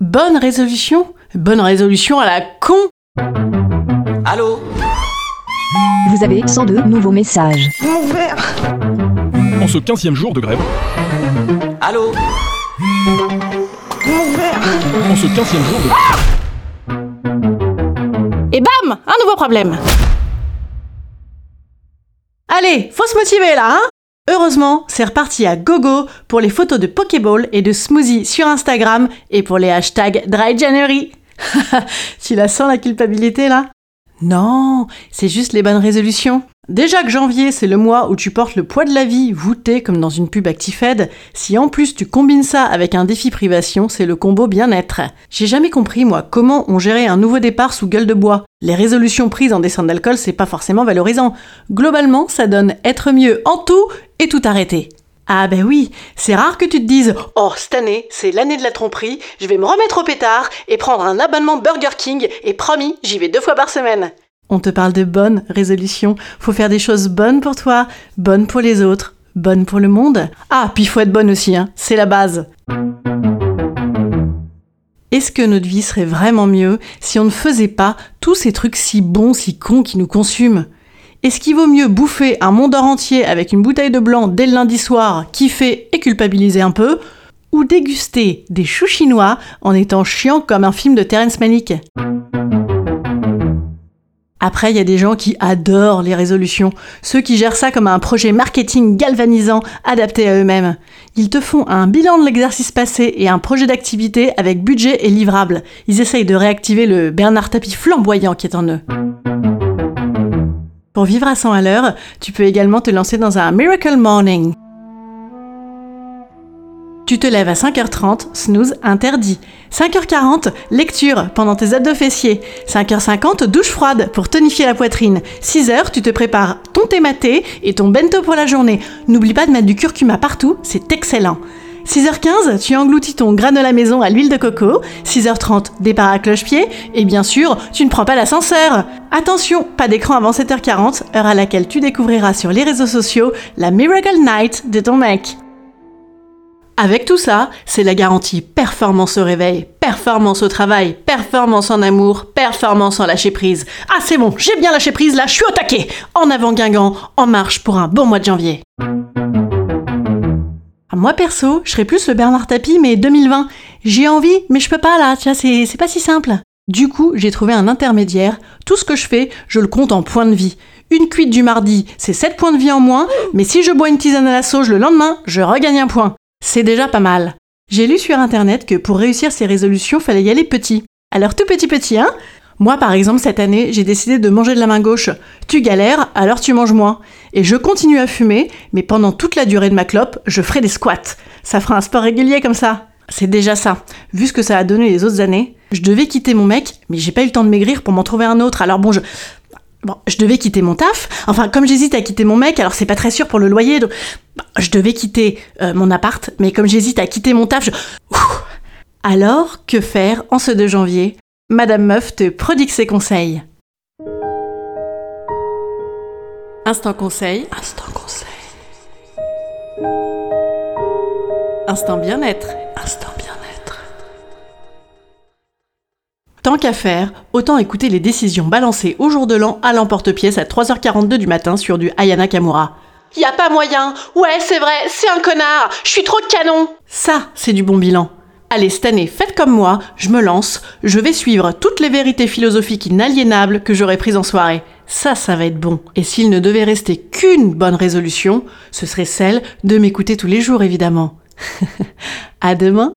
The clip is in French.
Bonne résolution. Bonne résolution à la con. Allô Vous avez 102 nouveaux messages. En ce 15e jour de grève, Allô en ce 15e jour de Et bam Un nouveau problème. Allez, faut se motiver là, hein Heureusement, c'est reparti à gogo pour les photos de Pokéball et de smoothie sur Instagram et pour les hashtags Dry January. tu la sens la culpabilité là? Non, c'est juste les bonnes résolutions. Déjà que janvier, c'est le mois où tu portes le poids de la vie voûté comme dans une pub ActiFed, si en plus tu combines ça avec un défi privation, c'est le combo bien-être. J'ai jamais compris, moi, comment on gérait un nouveau départ sous gueule de bois. Les résolutions prises en descente d'alcool, c'est pas forcément valorisant. Globalement, ça donne être mieux en tout et tout arrêter. Ah ben oui, c'est rare que tu te dises Oh, cette année, c'est l'année de la tromperie, je vais me remettre au pétard et prendre un abonnement Burger King et promis, j'y vais deux fois par semaine. On te parle de bonnes résolutions. Faut faire des choses bonnes pour toi, bonnes pour les autres, bonnes pour le monde. Ah, puis faut être bonne aussi, hein. c'est la base. Est-ce que notre vie serait vraiment mieux si on ne faisait pas tous ces trucs si bons, si cons qui nous consument? Est-ce qu'il vaut mieux bouffer un monde entier avec une bouteille de blanc dès le lundi soir, kiffer et culpabiliser un peu Ou déguster des choux chinois en étant chiant comme un film de Terrence Malick? Après, il y a des gens qui adorent les résolutions, ceux qui gèrent ça comme un projet marketing galvanisant adapté à eux-mêmes. Ils te font un bilan de l'exercice passé et un projet d'activité avec budget et livrable. Ils essayent de réactiver le Bernard Tapie flamboyant qui est en eux. Pour vivre à 100 à l'heure, tu peux également te lancer dans un Miracle Morning. Tu te lèves à 5h30, snooze interdit. 5h40, lecture pendant tes abdos fessiers. 5h50, douche froide pour tonifier la poitrine. 6h, tu te prépares ton thé maté et ton bento pour la journée. N'oublie pas de mettre du curcuma partout, c'est excellent. 6h15, tu engloutis ton granola maison à l'huile de coco. 6h30, départ à cloche-pied. Et bien sûr, tu ne prends pas l'ascenseur. Attention, pas d'écran avant 7h40, heure à laquelle tu découvriras sur les réseaux sociaux la Miracle Night de ton mec. Avec tout ça, c'est la garantie performance au réveil, performance au travail, performance en amour, performance en lâcher prise. Ah c'est bon, j'ai bien lâché prise là, je suis au taquet En avant Guingamp, en marche pour un bon mois de janvier. Moi perso, je serais plus le Bernard Tapie mais 2020. J'ai envie, mais je peux pas là, tu c'est c'est pas si simple. Du coup, j'ai trouvé un intermédiaire. Tout ce que je fais, je le compte en points de vie. Une cuite du mardi, c'est 7 points de vie en moins, mais si je bois une tisane à la sauge le lendemain, je regagne un point. C'est déjà pas mal. J'ai lu sur internet que pour réussir ces résolutions, fallait y aller petit. Alors tout petit petit, hein? Moi par exemple cette année, j'ai décidé de manger de la main gauche. Tu galères, alors tu manges moins. Et je continue à fumer, mais pendant toute la durée de ma clope, je ferai des squats. Ça fera un sport régulier comme ça. C'est déjà ça. Vu ce que ça a donné les autres années, je devais quitter mon mec, mais j'ai pas eu le temps de maigrir pour m'en trouver un autre. Alors bon, je je devais quitter mon taf. Enfin, comme j'hésite à quitter mon mec, alors c'est pas très sûr pour le loyer. Donc... Je devais quitter euh, mon appart, mais comme j'hésite à quitter mon taf, je... Alors, que faire en ce 2 janvier? Madame Meuf te prodigue ses conseils. Instant conseil. Instant bien-être. Instant bien-être. Tant qu'à faire, autant écouter les décisions balancées au jour de l'an à l'emporte-pièce à 3h42 du matin sur du Ayana Kamura. Y a pas moyen. Ouais, c'est vrai, c'est un connard. Je suis trop de canon. Ça, c'est du bon bilan. Allez, cette année, faites comme moi, je me lance, je vais suivre toutes les vérités philosophiques inaliénables que j'aurai prises en soirée. Ça, ça va être bon. Et s'il ne devait rester qu'une bonne résolution, ce serait celle de m'écouter tous les jours, évidemment. à demain